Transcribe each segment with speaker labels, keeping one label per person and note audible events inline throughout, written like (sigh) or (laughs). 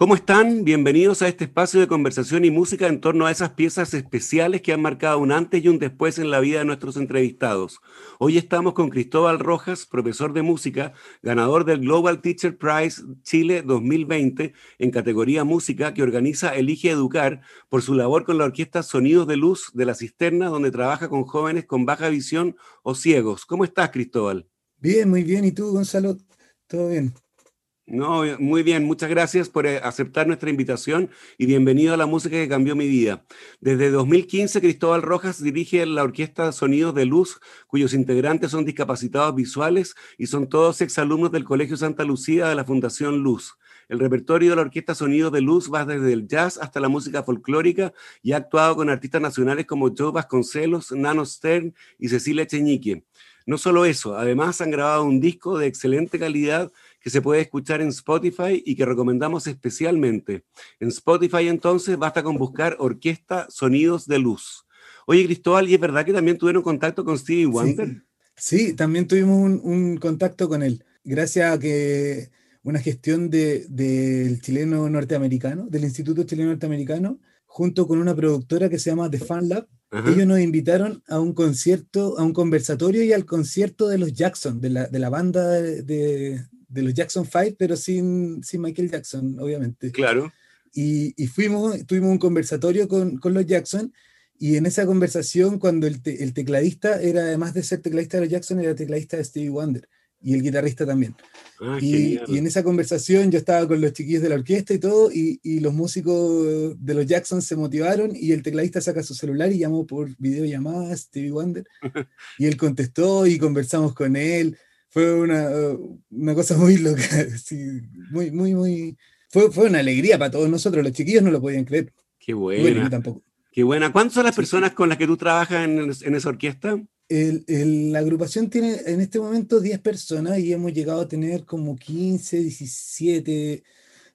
Speaker 1: ¿Cómo están? Bienvenidos a este espacio de conversación y música en torno a esas piezas especiales que han marcado un antes y un después en la vida de nuestros entrevistados. Hoy estamos con Cristóbal Rojas, profesor de música, ganador del Global Teacher Prize Chile 2020 en categoría música que organiza Elige Educar por su labor con la orquesta Sonidos de Luz de la Cisterna, donde trabaja con jóvenes con baja visión o ciegos. ¿Cómo estás, Cristóbal?
Speaker 2: Bien, muy bien. ¿Y tú, Gonzalo? ¿Todo bien?
Speaker 1: No, muy bien, muchas gracias por eh, aceptar nuestra invitación y bienvenido a la música que cambió mi vida. Desde 2015, Cristóbal Rojas dirige la Orquesta Sonidos de Luz, cuyos integrantes son discapacitados visuales y son todos exalumnos del Colegio Santa Lucía de la Fundación Luz. El repertorio de la Orquesta Sonidos de Luz va desde el jazz hasta la música folclórica y ha actuado con artistas nacionales como Joe Vasconcelos, Nano Stern y Cecilia Cheñique. No solo eso, además han grabado un disco de excelente calidad que se puede escuchar en Spotify y que recomendamos especialmente. En Spotify entonces basta con buscar Orquesta Sonidos de Luz. Oye, Cristóbal, ¿y es verdad que también tuvieron contacto con Stevie Wonder?
Speaker 2: Sí, también tuvimos un, contacto con él, gracias a que una gestión del chileno norteamericano, del Instituto Chileno Norteamericano, junto con una productora que se llama The Fan Lab, ellos nos invitaron a un concierto, a un conversatorio y al concierto de los Jackson, de la, de la banda de, de los Jackson Five, pero sin, sin Michael Jackson, obviamente.
Speaker 1: Claro.
Speaker 2: Y, y fuimos, tuvimos un conversatorio con, con, los Jackson, y en esa conversación, cuando el, el, tecladista era, además de ser tecladista de los Jackson, era tecladista de Stevie Wonder, y el guitarrista también. Ah, y, y, en esa conversación yo estaba con los chiquillos de la orquesta y todo, y, y, los músicos de los Jackson se motivaron, y el tecladista saca su celular y llamó por videollamada a Stevie Wonder, (laughs) y él contestó y conversamos con él fue una, una cosa muy loca, (laughs) muy, muy, muy... Fue, fue una alegría para todos nosotros, los chiquillos no lo podían creer.
Speaker 1: Qué buena. tampoco. Qué buena. ¿Cuántas son las personas con las que tú trabajas en, en esa orquesta?
Speaker 2: El, el, la agrupación tiene en este momento 10 personas y hemos llegado a tener como 15, 17.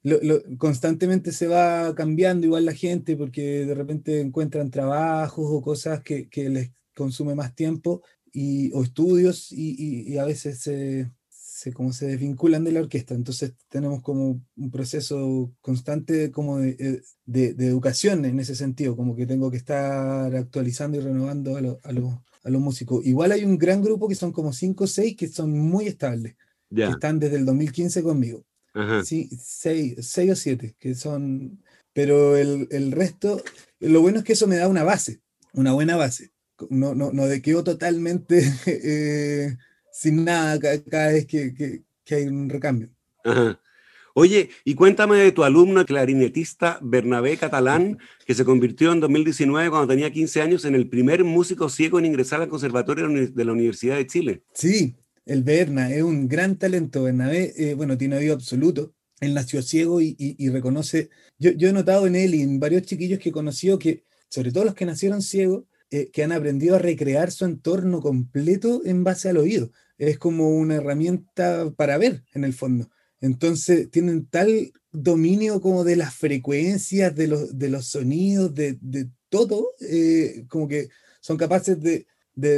Speaker 2: Lo, lo, constantemente se va cambiando igual la gente porque de repente encuentran trabajos o cosas que, que les consume más tiempo y, o estudios y, y, a veces se, se, como se desvinculan de la orquesta. Entonces tenemos como un proceso constante como de, eh, de, de, educación en ese sentido, como que tengo que estar actualizando y renovando a, lo, a, lo, a los músicos. Igual hay un gran grupo que son como 5 o 6 que son muy estables, yeah. que están desde el 2015 conmigo. Sí, 6 o 7, que son... Pero el, el resto, lo bueno es que eso me da una base, una buena base no, no, no quedo totalmente (laughs) eh, sin nada cada, vez que, que, que, hay un recambio.
Speaker 1: Ajá. Oye, y cuéntame de tu alumno clarinetista Bernabé Catalán, que se convirtió en 2019, cuando tenía 15 años, en el primer músico ciego en ingresar al Conservatorio de la Universidad de Chile.
Speaker 2: Sí, el Berna es un gran talento. Bernabé, eh, bueno, tiene oído absoluto. Él nació ciego y, y, y reconoce. Yo, yo, he notado en él y en varios chiquillos que he conocido que, sobre todo los que nacieron ciegos, eh, que han aprendido a recrear su entorno completo en base al oído. Es como una herramienta para ver, en el fondo. Entonces, tienen tal dominio como de las frecuencias, de los, de los sonidos, de, de todo, eh, como que son capaces de,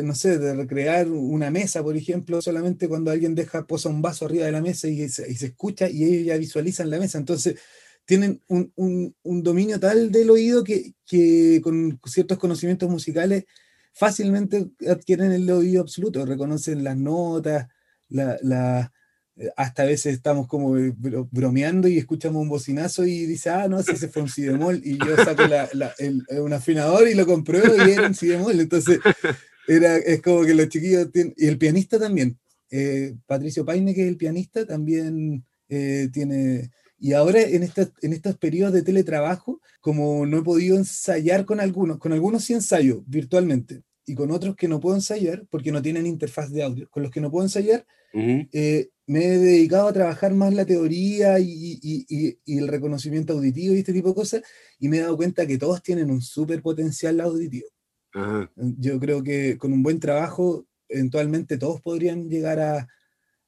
Speaker 2: no sé, de recrear una mesa, por ejemplo, solamente cuando alguien deja, posa un vaso arriba de la mesa y se, y se escucha y ellos ya visualizan la mesa. Entonces, tienen un, un, un, dominio tal del oído que, que, con ciertos conocimientos musicales fácilmente adquieren el oído absoluto, reconocen las notas, la, la, hasta a veces estamos como bromeando y escuchamos un bocinazo y dice, ah, no, ese fue un si bemol, y yo saco la, el, un afinador y lo compruebo y era un si bemol, entonces era, es como que los chiquillos tienen, y el pianista también, eh, Patricio Paine, que es el pianista, también eh, tiene y ahora en, esta, en estos periodos de teletrabajo, como no he podido ensayar con algunos, con algunos sí ensayo virtualmente, y con otros que no puedo ensayar porque no tienen interfaz de audio, con los que no puedo ensayar, uh -huh. eh, me he dedicado a trabajar más la teoría y, y, y, y, el reconocimiento auditivo y este tipo de cosas, y me he dado cuenta que todos tienen un súper potencial auditivo. Yo creo que con un buen trabajo, eventualmente todos podrían llegar a,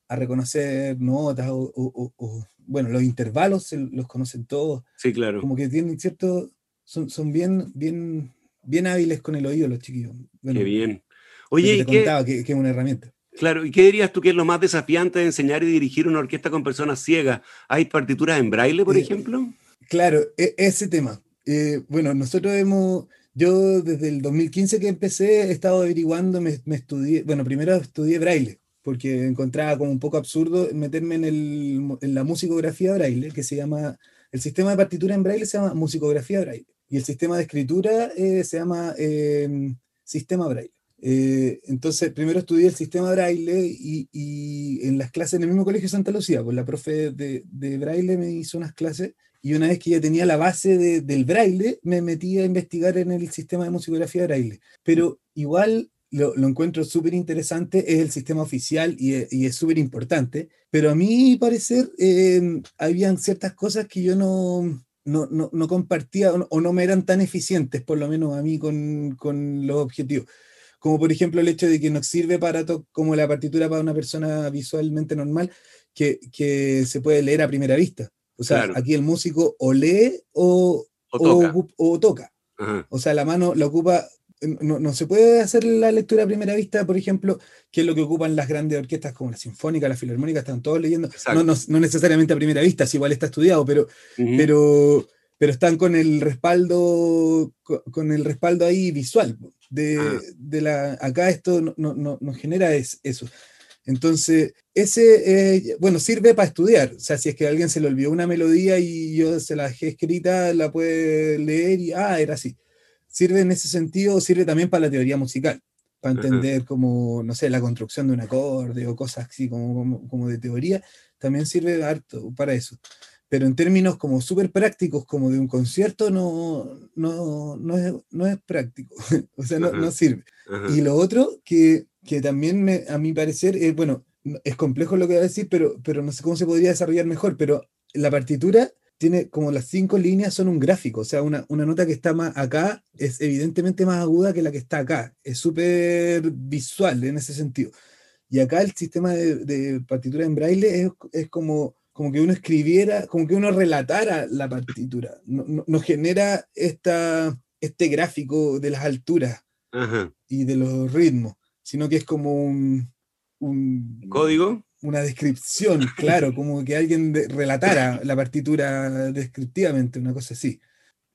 Speaker 2: a reconocer notas o, bueno, los intervalos los conocen todos.
Speaker 1: Sí, claro.
Speaker 2: Como que tienen cierto, son, son bien, bien, bien hábiles con el oído los chiquillos.
Speaker 1: qué bien. Oye,
Speaker 2: te contaba que, que, es una herramienta.
Speaker 1: Claro, ¿y qué dirías tú que es lo más desafiante de enseñar y dirigir una orquesta con personas ciegas? ¿Hay partituras en braille, por eh, ejemplo?
Speaker 2: Claro, e, ese tema. Eh, bueno, nosotros hemos, yo desde el 2015 que empecé he estado averiguando, me, me estudié, bueno, primero estudié braille, porque encontraba como un poco absurdo meterme en, el, en la musicografía braille, que se llama, el sistema de partitura en braille se llama musicografía braille, y el sistema de escritura eh, se llama em, sistema braille. Eh, entonces, primero estudié el sistema braille y, y, en las clases en el mismo colegio de Santa Lucía, pues la profe de, de braille me hizo unas clases y una vez que ya tenía la base de, del braille, me metí a investigar en el sistema de musicografía braille. Pero igual lo, lo encuentro súper interesante, es el sistema oficial y, y es súper importante, pero a mi parecer eh, habían ciertas cosas que yo no, no, no, no compartía o no, o no, me eran tan eficientes, por lo menos a mí, con, con los objetivos. Como por ejemplo el hecho de que nos sirve para como la partitura para una persona visualmente normal, que, que se puede leer a primera vista. O sea, claro. aquí el músico o lee o,
Speaker 1: o toca.
Speaker 2: O, o toca. O sea, la mano la ocupa no, no, se puede hacer la lectura a primera vista, por ejemplo, que es lo que ocupan las grandes orquestas como la Sinfónica, la Filarmónica, están todos leyendo, no, no, no, necesariamente a primera vista, si igual está estudiado, pero, uh -huh. pero, pero están con el respaldo, con el respaldo ahí visual. De, ah. de la, acá esto no, no, no genera es, eso. Entonces, ese, eh, bueno, sirve para estudiar. O sea, si es que a alguien se le olvidó una melodía y yo se la dejé escrita, la puede leer y, ah, era así sirve en ese sentido, sirve también para la teoría musical, para entender como, no sé, la construcción de un acorde o cosas así como, como, como de teoría, también sirve harto para eso. Pero en términos como súper prácticos, como de un concierto, no, no, no, es, no es práctico, (laughs) o sea, no, no sirve. Ajá. Y lo otro que, que también me, a mi parecer, es, bueno, es complejo lo que voy a decir, pero, pero no sé cómo se podría desarrollar mejor, pero la partitura tiene como las cinco líneas son un gráfico, o sea, una, una, nota que está más acá es evidentemente más aguda que la que está acá, es súper visual en ese sentido. Y acá el sistema de, de partitura en braille es, es, como, como que uno escribiera, como que uno relatara la partitura, no, no, no genera esta, este gráfico de las alturas
Speaker 1: Ajá.
Speaker 2: y de los ritmos, sino que es como un... un
Speaker 1: ¿Código?
Speaker 2: Una descripción, claro, (laughs) como que alguien de, relatara la partitura descriptivamente, una cosa así.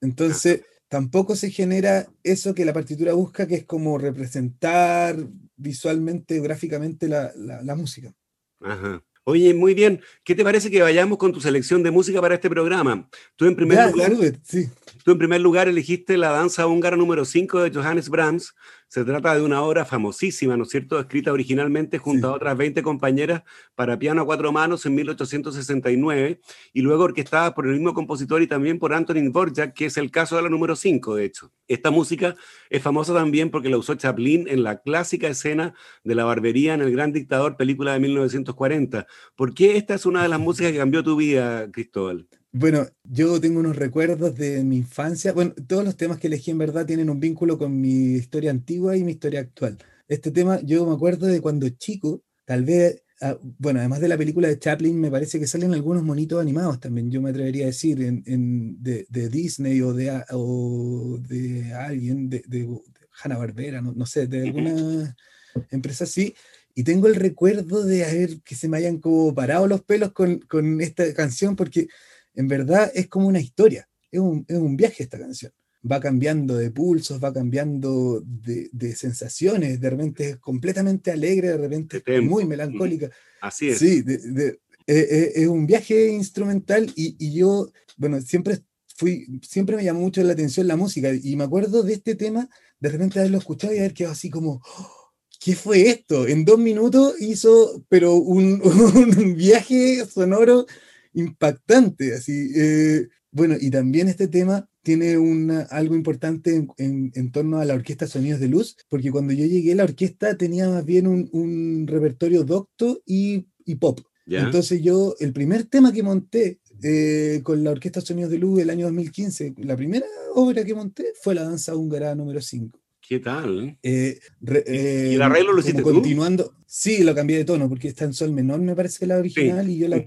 Speaker 2: Entonces, tampoco se genera eso que la partitura busca, que es como representar visualmente, gráficamente la, la, la música.
Speaker 1: Ajá. Oye, muy bien. ¿Qué te parece que vayamos con tu selección de música para este programa? Tú en primer, ya, lugar,
Speaker 2: sí.
Speaker 1: tú en primer lugar elegiste la danza húngara número 5 de Johannes Brahms. Se trata de una obra famosísima, ¿no es cierto?, escrita originalmente junto sí. a otras 20 compañeras para piano a cuatro manos en 1869 y luego orquestada por el mismo compositor y también por Antonin Dvorak, que es el caso de la número 5, de hecho. Esta música es famosa también porque la usó Chaplin en la clásica escena de la barbería en El Gran Dictador, película de 1940. ¿Por qué esta es una de las (laughs) músicas que cambió tu vida, Cristóbal?
Speaker 2: Bueno, yo tengo unos recuerdos de mi infancia. Bueno, todos los temas que elegí en verdad tienen un vínculo con mi historia antigua y mi historia actual. Este tema, yo me acuerdo de cuando chico, tal vez, ah, bueno, además de la película de Chaplin, me parece que salen algunos monitos animados también, yo me atrevería a decir, en, en de, de, Disney o de, o de alguien, de, de, de Hanna-Barbera, no, no sé, de alguna (laughs) empresa así. Y tengo el recuerdo de haber que se me hayan como parado los pelos con, con esta canción, porque en verdad es como una historia, es un, es un viaje esta canción. Va cambiando de pulsos, va cambiando de, de sensaciones, de repente es completamente alegre, de repente es muy melancólica.
Speaker 1: Así es.
Speaker 2: Sí, de, de, eh, es un viaje instrumental y, y, yo, bueno, siempre fui, siempre me llamó mucho la atención la música y me acuerdo de este tema, de repente haberlo escuchado y haber quedado así como, oh, ¿qué fue esto? En dos minutos hizo, pero un, (laughs) un viaje sonoro impactante, así. Eh, bueno, y también este tema tiene una, algo importante en, en, en, torno a la orquesta Sonidos de Luz, porque cuando yo llegué la orquesta tenía más bien un, un repertorio docto y, y pop. Entonces yo, el primer tema que monté eh, con la orquesta Sonidos de Luz el año 2015, la primera obra que monté fue la danza húngara número 5.
Speaker 1: ¿Qué tal?
Speaker 2: Eh,
Speaker 1: ¿Y el arreglo lo hiciste
Speaker 2: continuando, Sí, lo cambié de tono porque está en sol menor, me parece que la original, y yo la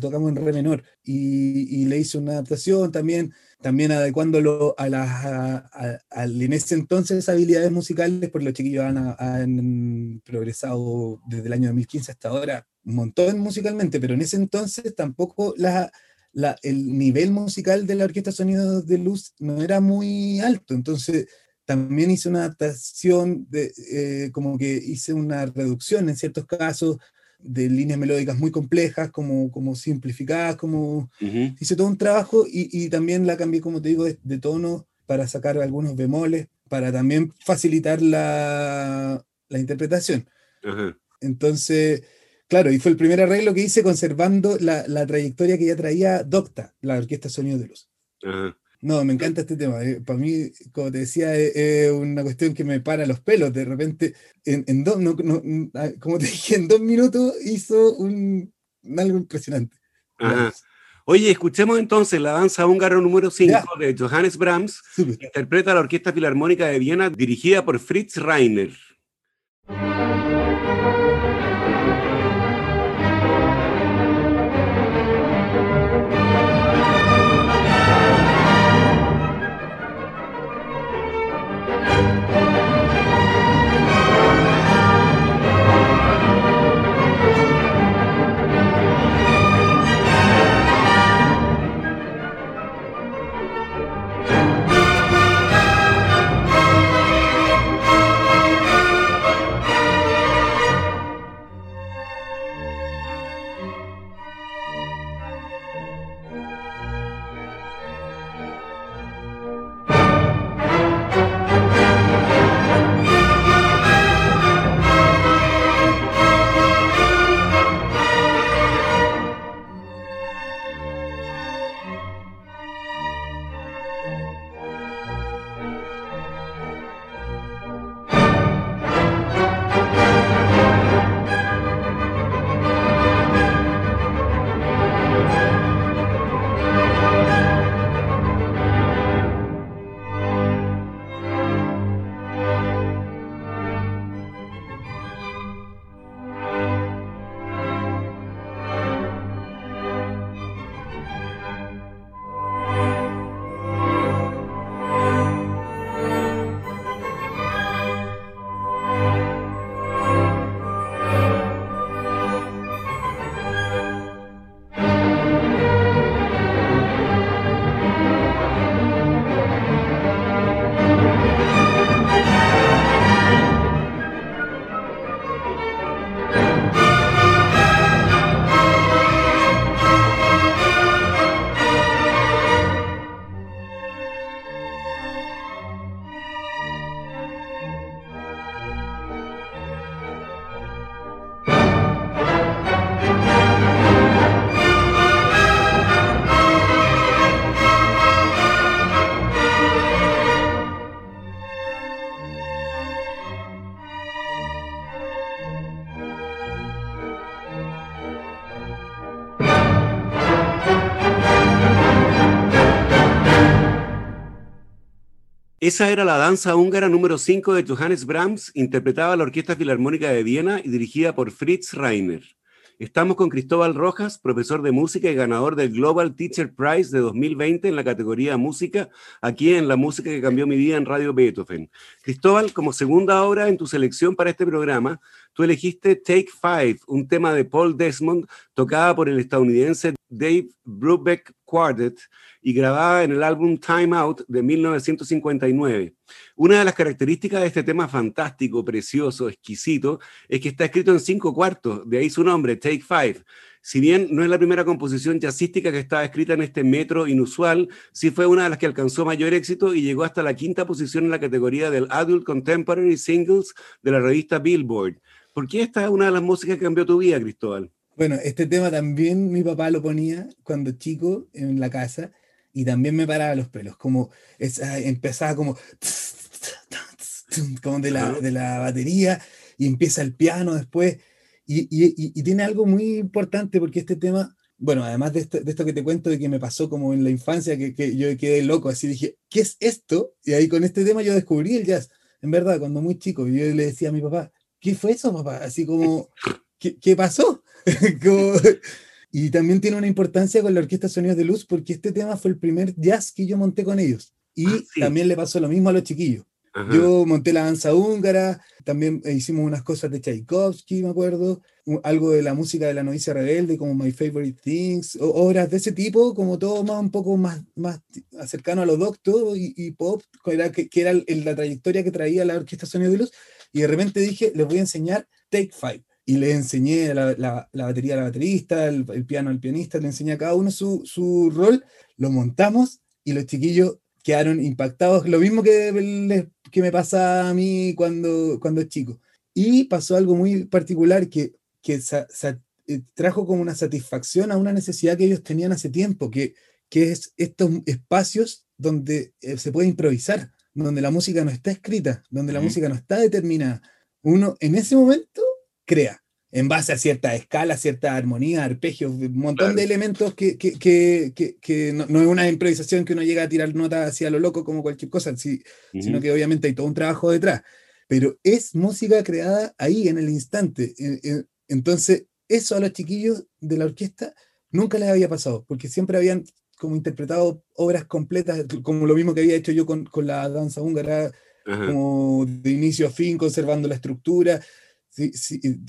Speaker 2: tocamos en re menor. Y, le hice una adaptación también, también adecuándolo a las, en ese entonces habilidades musicales, porque los chiquillos han, progresado desde el año 2015 hasta ahora un montón musicalmente, pero en ese entonces tampoco la, el nivel musical de la Orquesta Sonidos de Luz no era muy alto. Entonces también hice una adaptación, de, eh, como que hice una reducción en ciertos casos de líneas melódicas muy complejas, como, como simplificadas, como hice todo un trabajo y, también la cambié, como te digo, de, tono para sacar algunos bemoles, para también facilitar la, la interpretación. Entonces, claro, y fue el primer arreglo que hice conservando la, la trayectoria que ya traía Docta, la Orquesta Sonido de Luz. No, me encanta este tema. Eh, para mí, como te decía, es, una cuestión que me para los pelos. De repente, en, dos, ah, como te (laughs) dije, en dos minutos hizo un, algo impresionante.
Speaker 1: Oye, escuchemos entonces la danza húngara número 5 de Johannes Brahms. Interpreta la Orquesta Filarmónica de Viena dirigida por Fritz Reiner. Esa era la danza húngara número 5 de Johannes Brahms, interpretada la Orquesta Filarmónica de Viena y dirigida por Fritz Reiner. Estamos con Cristóbal Rojas, profesor de música y ganador del Global Teacher Prize de 2020 en la categoría música, aquí en La Música que cambió mi vida en Radio Beethoven. Cristóbal, como segunda obra en tu selección para este programa, tú elegiste Take Five, un tema de Paul Desmond, tocada por el estadounidense Dave Brubeck Quartet, y grabada en el álbum Time Out de 1959. Una de las características de este tema fantástico, precioso, exquisito, es que está escrito en cinco cuartos, de ahí su nombre, Take Five. Si bien no es la primera composición jazzística que estaba escrita en este metro inusual, sí fue una de las que alcanzó mayor éxito y llegó hasta la quinta posición en la categoría del Adult Contemporary Singles de la revista Billboard. ¿Por qué esta es una de las músicas que cambió tu vida, Cristóbal?
Speaker 2: Bueno, este tema también mi papá lo ponía cuando chico en la casa y también me paraba los pelos, como empezaba como, como de la, de la batería y empieza el piano después. Y, y, tiene algo muy importante porque este tema, bueno, además de esto, de esto, que te cuento de que me pasó como en la infancia, que, que, yo quedé loco, así dije, ¿qué es esto? Y ahí con este tema yo descubrí el jazz. en verdad, cuando muy chico. Y yo le decía a mi papá, ¿qué fue eso, papá? Así como, ¿qué, qué pasó? (laughs) y también tiene una importancia con la Orquesta Sonidos de Luz porque este tema fue el primer jazz que yo monté con ellos. Y ah, también le pasó lo mismo a los chiquillos. Yo monté la danza húngara, también hicimos unas cosas de Tchaikovsky, me acuerdo, algo de la música de la novicia rebelde, como My Favorite Things, obras de ese tipo, como todo más un poco más, más cercano a los doctos y, pop, que era, que, era la trayectoria que traía la Orquesta Sonido de Luz, y de repente dije, les voy a enseñar Take Five. Y le enseñé la, la, la batería al baterista, el, piano al pianista, le enseñé a cada uno su, su rol, lo montamos y los chiquillos quedaron impactados, lo mismo que, que me pasa a mí cuando, cuando es chico. Y pasó algo muy particular que, que eh, trajo como una satisfacción a una necesidad que ellos tenían hace tiempo, que, que es estos espacios donde eh, se puede improvisar, donde la música no está escrita, donde la música no está determinada. Uno en ese momento crea en base a cierta escala, cierta armonía, arpegios, un montón de elementos que, que, que, que no, no, es una improvisación que uno llega a tirar notas hacia lo loco como cualquier cosa, sino que obviamente hay todo un trabajo detrás. Pero es música creada ahí, en el instante. Entonces, eso a los chiquillos de la orquesta nunca les había pasado, porque siempre habían como interpretado obras completas, como lo mismo que había hecho yo con, con la danza húngara, como de inicio a fin, conservando la estructura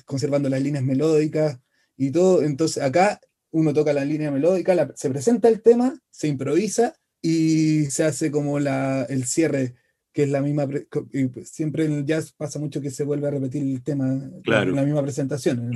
Speaker 2: conservando las líneas melódicas y todo. Entonces acá uno toca la línea melódica, se presenta el tema, se improvisa y se hace como la, el cierre, que es la misma, pues, siempre en el jazz pasa mucho que se vuelve a repetir el tema, claro. la misma presentación.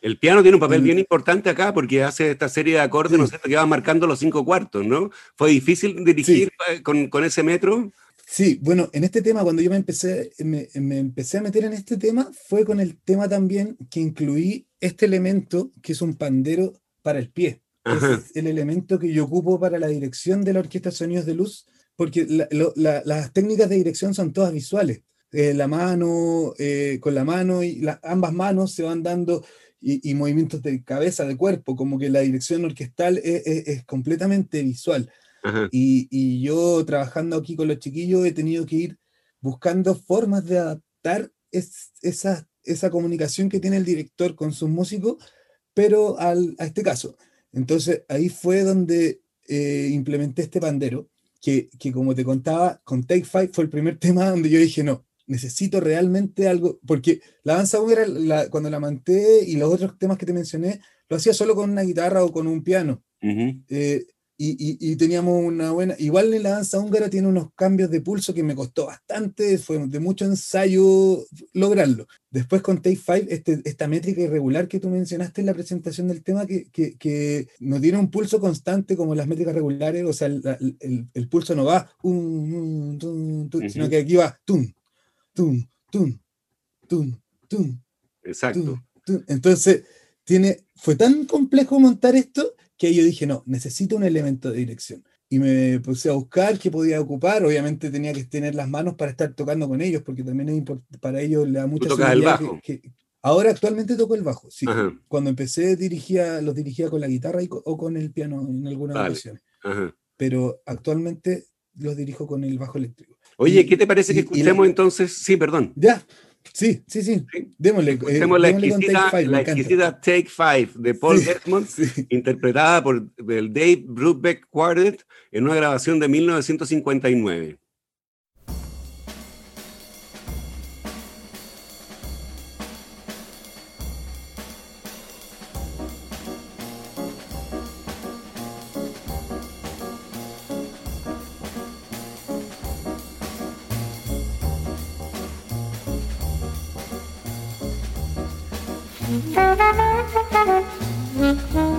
Speaker 1: el, piano tiene un papel bien importante acá porque hace esta serie de acordes, ¿no sé, que va marcando los cinco cuartos, ¿no? ¿Fue difícil dirigir eh, con, con ese metro?
Speaker 2: Sí, bueno, en este tema, cuando yo me empecé, me, empecé a meter en este tema, fue con el tema también que incluí este elemento que es un pandero para el pie. Es el elemento que yo ocupo para la dirección de la Orquesta Sonidos de Luz, porque las técnicas de dirección son todas visuales. Eh, la mano, eh, con la mano y ambas manos se van dando y, movimientos de cabeza, de cuerpo, como que la dirección orquestal es completamente visual. Y, yo trabajando aquí con los chiquillos he tenido que ir buscando formas de adaptar esa, esa comunicación que tiene el director con sus músicos, pero al, a este caso. Entonces ahí fue donde eh, implementé este pandero, que, que, como te contaba, con Take Five fue el primer (laughs) tema donde yo dije, no, necesito realmente algo, porque la danza húngara, cuando la manté y los otros temas que te mencioné, lo hacía solo con una guitarra o con un piano y, teníamos una buena. Igual en la danza húngara tiene unos cambios de pulso que me costó bastante, fue de mucho ensayo lograrlo. Después con Take Five, este, esta métrica irregular que tú mencionaste en la presentación del tema, que, que, no tiene un pulso constante como las métricas regulares, o sea, el, el, pulso no va, sino que aquí va tum, tum, tum, tum, tum.
Speaker 1: Exacto.
Speaker 2: Entonces, tiene, fue tan complejo montar esto que yo dije, no, necesito un elemento de dirección. Y me puse a buscar qué podía ocupar. Obviamente tenía que tener las manos para estar tocando con ellos, porque también es para ellos le da mucha
Speaker 1: ¿Tú el bajo?
Speaker 2: ahora actualmente toco el bajo, sí. Cuando empecé dirigía, los dirigía con la guitarra o con el piano en algunas ocasiones. Pero actualmente los dirijo con el bajo eléctrico.
Speaker 1: Oye, ¿qué te parece que escuchemos entonces? Sí, perdón.
Speaker 2: Ya, Sí, sí, sí. Démosle.
Speaker 1: Eh, la, exquisita, Take Five, de Paul sí, interpretada por el Dave Brubeck Quartet en una grabación de 1959. Mm-hmm.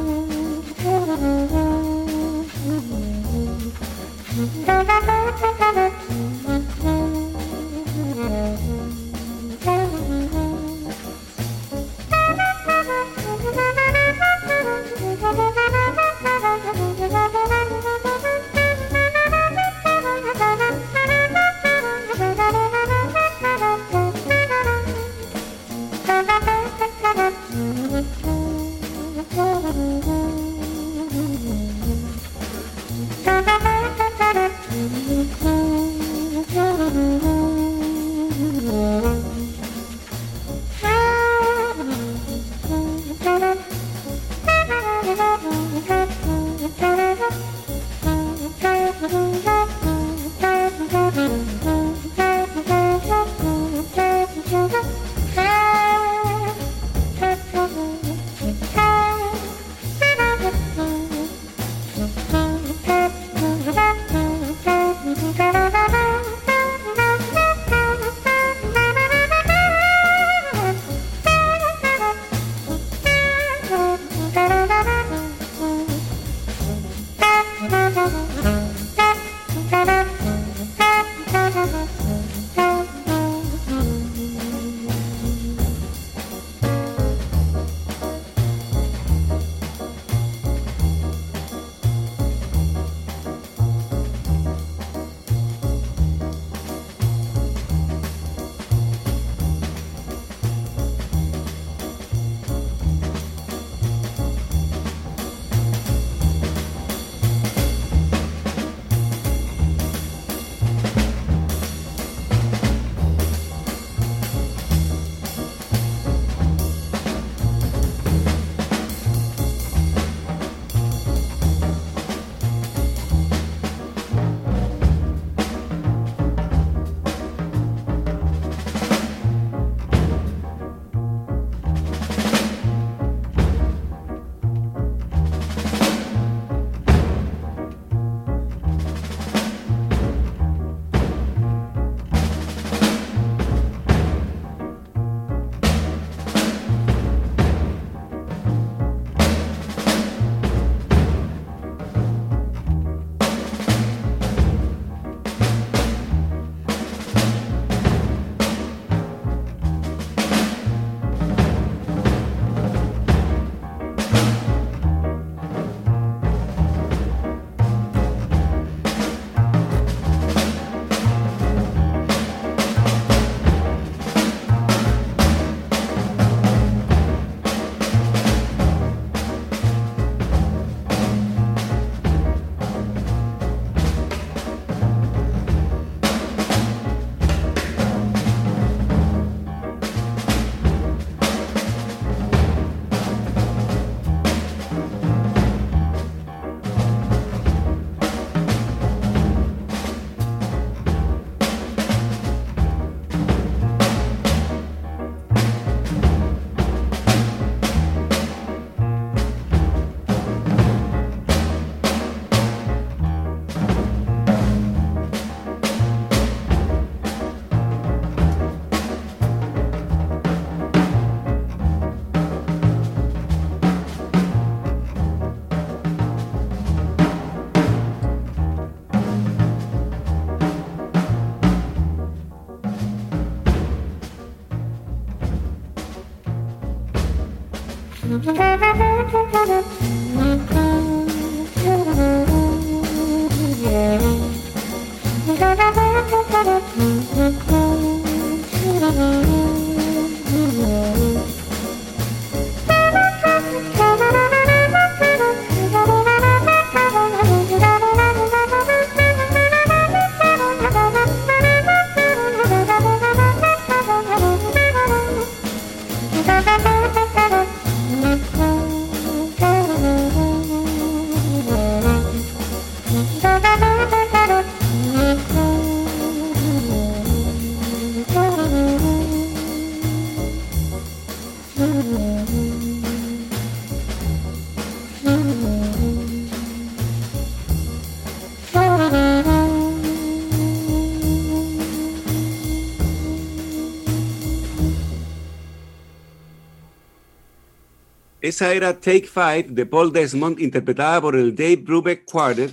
Speaker 1: Era Take Five de Paul Desmond, interpretada por el Dave Brubeck Quartet.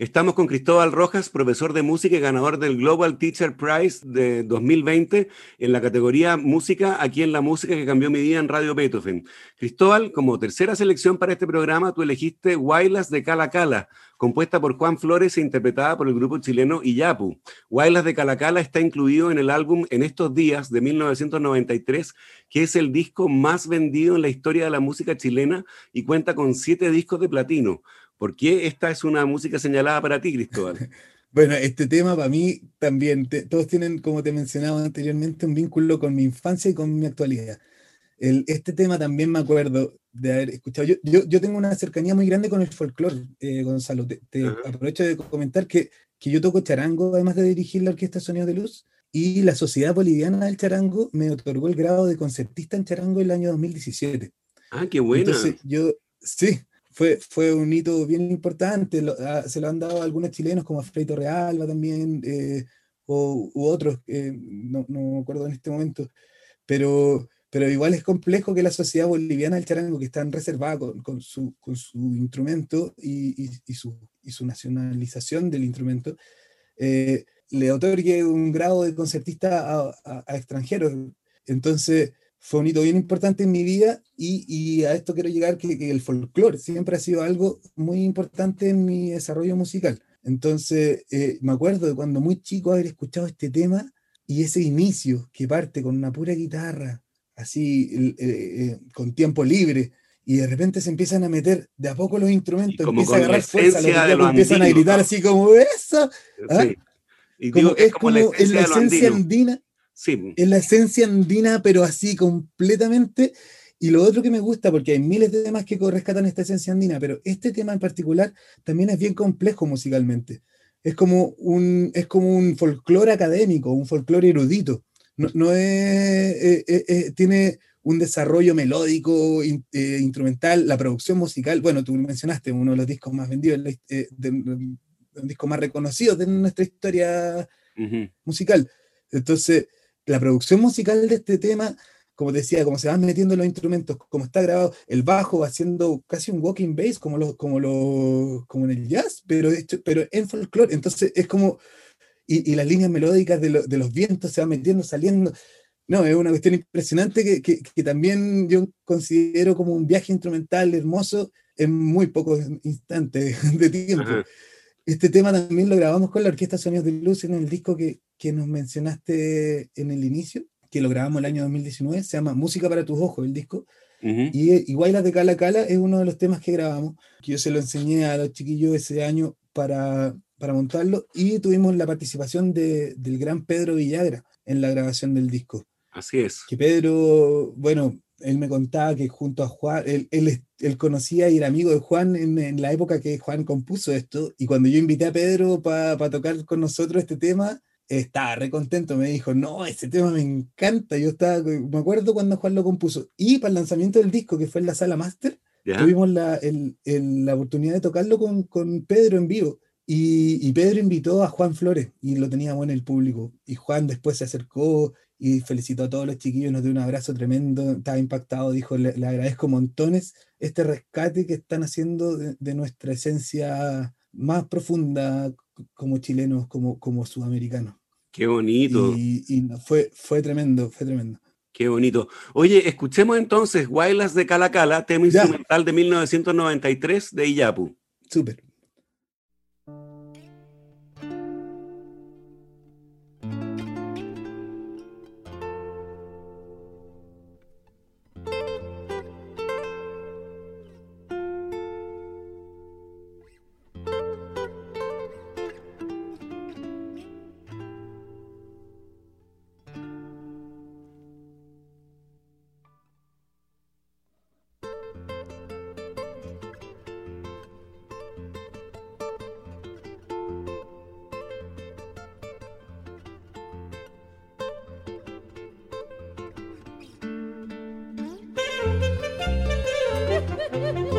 Speaker 1: Estamos con Cristóbal Rojas, profesor de música y ganador del Global Teacher Prize de 2020 en la categoría Música, aquí en la música que cambió mi vida en Radio Beethoven. Cristóbal, como tercera selección para este programa, tú elegiste Guaylas de Cala Cala, compuesta por Juan Flores e interpretada por el grupo chileno Iyapu. Guaylas de Calacala está incluido en el álbum En estos días de 1993, que es el disco más vendido en la historia de la música chilena y cuenta con siete discos de platino. ¿Por qué esta es una música señalada para ti, Cristóbal? (laughs)
Speaker 2: Bueno, este tema para mí también, todos tienen, como te mencionaba anteriormente, un vínculo con mi infancia y con mi actualidad. El, este tema también me acuerdo, de haber escuchado. Yo, yo, yo, tengo una cercanía muy grande con el folclore, eh, Gonzalo. Te, aprovecho de comentar que, que, yo toco charango, además de dirigir la Orquesta Sonidos de Luz, y la Sociedad Boliviana del Charango me otorgó el grado de concertista en charango el año 2017.
Speaker 1: Ah, qué bueno.
Speaker 2: Entonces, yo, sí, fue, fue un hito bien importante. Ah, se lo han dado a algunos chilenos, como a Freito Realba también, eh, o, u otros, eh, no, no me acuerdo en este momento. Pero pero igual es complejo que la sociedad boliviana del charango, que está reservada con, con, su, con su, instrumento y, y, su, y, su, nacionalización del instrumento, eh, le otorgue un grado de concertista a, a, extranjeros. Entonces, fue un hito bien importante en mi vida y, a esto quiero llegar, que, que el folclore siempre ha sido algo muy importante en mi desarrollo musical. Entonces, eh, me acuerdo de cuando muy chico haber escuchado este tema y ese inicio que parte con una pura guitarra, así eh, eh, con tiempo libre, y de repente se empiezan a meter de a poco los instrumentos, empiezan a agarrar fuerza, los empiezan a gritar así como eso. ¿ah? Y como, es, como, la esencia, la esencia andina. Sí. Es la esencia andina, pero así completamente. Y lo otro que me gusta, porque hay miles de temas que rescatan esta esencia andina, pero este tema en particular también es bien complejo musicalmente. Es como un, es como un folclore académico, un folclore erudito no, es, eh, eh, eh, tiene un desarrollo melódico, instrumental, la producción musical, bueno, tú mencionaste uno de los discos más vendidos, un disco más reconocido de nuestra historia musical. Entonces, la producción musical de este tema, como decía, como se van metiendo los instrumentos, como está grabado, el bajo haciendo casi un walking bass, como, lo, como, lo, como en el jazz, pero, pero en folclore. Entonces, es como y, las líneas melódicas de, de, los vientos se van metiendo, saliendo. No, es una cuestión impresionante que, que, que, también yo considero como un viaje instrumental hermoso en muy pocos instantes de tiempo. Este tema también lo grabamos con la Orquesta Sonidos de Luz en el disco que, que nos mencionaste en el inicio, que lo grabamos el año 2019, se llama Música para tus ojos, el disco. Y, igual las de Cala Cala es uno de los temas que grabamos, que yo se lo enseñé a los chiquillos ese año para para montarlo y tuvimos la participación de, del gran Pedro Villagra en la grabación del disco.
Speaker 1: Así es.
Speaker 2: Que Pedro, bueno, él me contaba que junto a Juan, él, él, conocía y era amigo de Juan en, en, la época que Juan compuso esto, y cuando yo invité a Pedro para tocar con nosotros este tema, estaba re contento, me dijo, no, ese tema me encanta, yo estaba, me acuerdo cuando Juan lo compuso, y para el lanzamiento del disco, que fue en la sala Master, tuvimos la, el, la oportunidad de tocarlo con, con Pedro en vivo, y, Pedro invitó a Juan Flores y lo tenía bueno el público. Y Juan después se acercó y felicitó a todos los chiquillos, nos dio un abrazo tremendo, estaba impactado, dijo, le, agradezco montones este rescate que están haciendo de, nuestra esencia más profunda como chilenos, como, como sudamericanos.
Speaker 1: Qué bonito.
Speaker 2: Y, fue, fue tremendo, fue tremendo.
Speaker 1: Qué bonito. Oye, escuchemos entonces Guaylas de Cala Cala, tema instrumental de 1993 de Iyapu.
Speaker 2: Súper.
Speaker 1: 你 (laughs) 就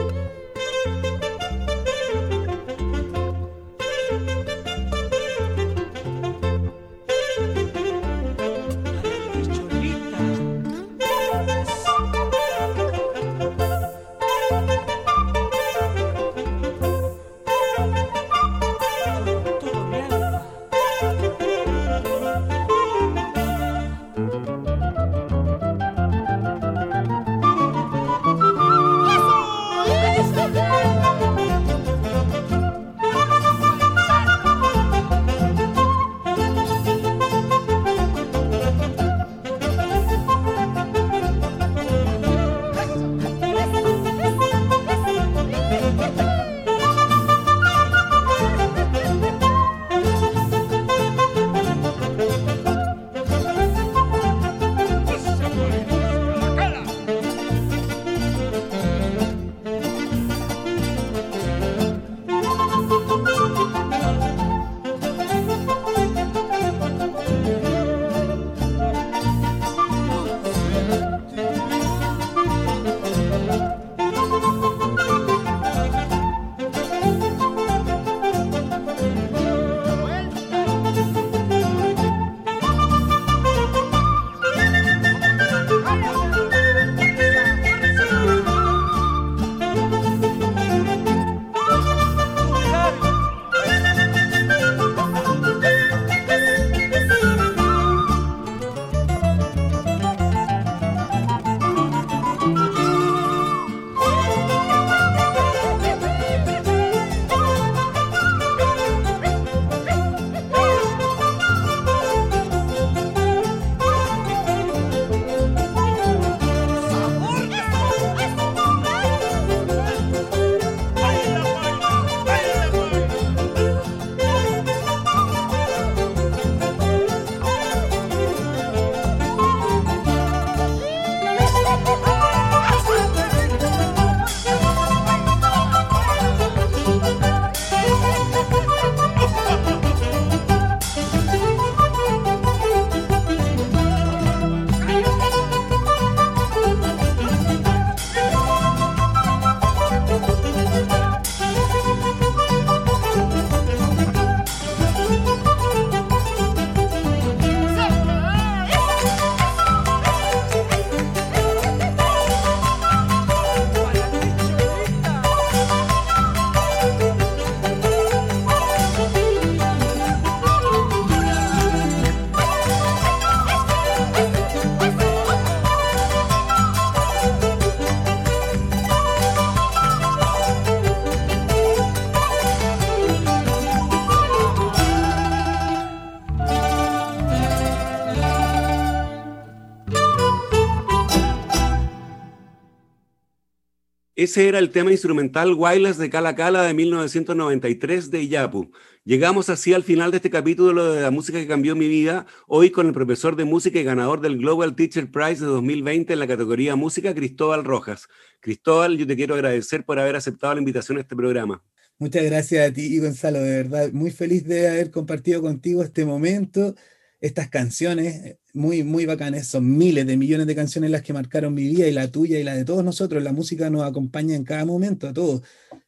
Speaker 1: Ese era el tema instrumental Wireless de Cala Cala de 1993 de Iyapu. Llegamos así al final de este capítulo de la música que cambió mi vida, hoy con el profesor de música y ganador del Global Teacher Prize de 2020 en la categoría música, Cristóbal Rojas. Cristóbal, yo te quiero agradecer por haber aceptado la invitación a este programa.
Speaker 2: Muchas gracias a ti, Gonzalo, de verdad, muy feliz de haber compartido contigo este momento estas canciones eh, muy, muy bacanas, son miles de millones de canciones las que marcaron mi vida y la tuya y la de todos nosotros. La música nos acompaña en cada momento, a todos.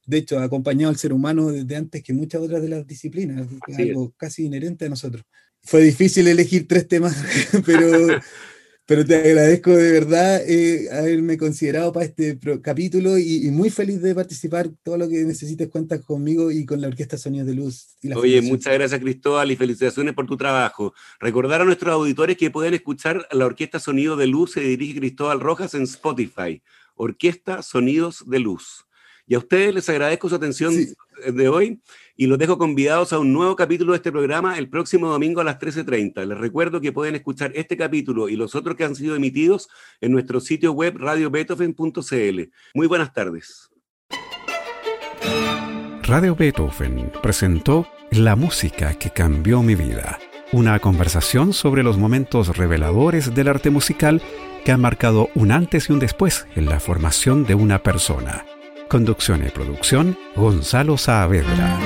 Speaker 2: De hecho, ha acompañado al ser humano desde antes que muchas otras de las disciplinas, algo casi inherente a nosotros. Fue difícil elegir tres temas, (laughs) pero, Pero te agradezco de verdad eh, haberme considerado para este capítulo y, muy feliz de participar. Todo lo que necesites cuentas conmigo y con la Orquesta Sonidos de Luz.
Speaker 1: Oye, muchas gracias Cristóbal y felicitaciones por tu trabajo. Recordar a nuestros auditores que pueden escuchar la Orquesta Sonido de Luz, se dirige Cristóbal Rojas en Spotify. Orquesta Sonidos de Luz. Y a ustedes les agradezco su atención de hoy y los dejo convidados a un nuevo capítulo de este programa el próximo domingo a las 13.30. Les recuerdo que pueden escuchar este capítulo y los otros que han sido emitidos en nuestro sitio web radiobeethoven.cl. Muy buenas tardes.
Speaker 3: Radio Beethoven presentó La música que cambió mi vida, una conversación sobre los momentos reveladores del arte musical que han marcado un antes y un después en la formación de una persona. Conducción y producción, Gonzalo Saavedra.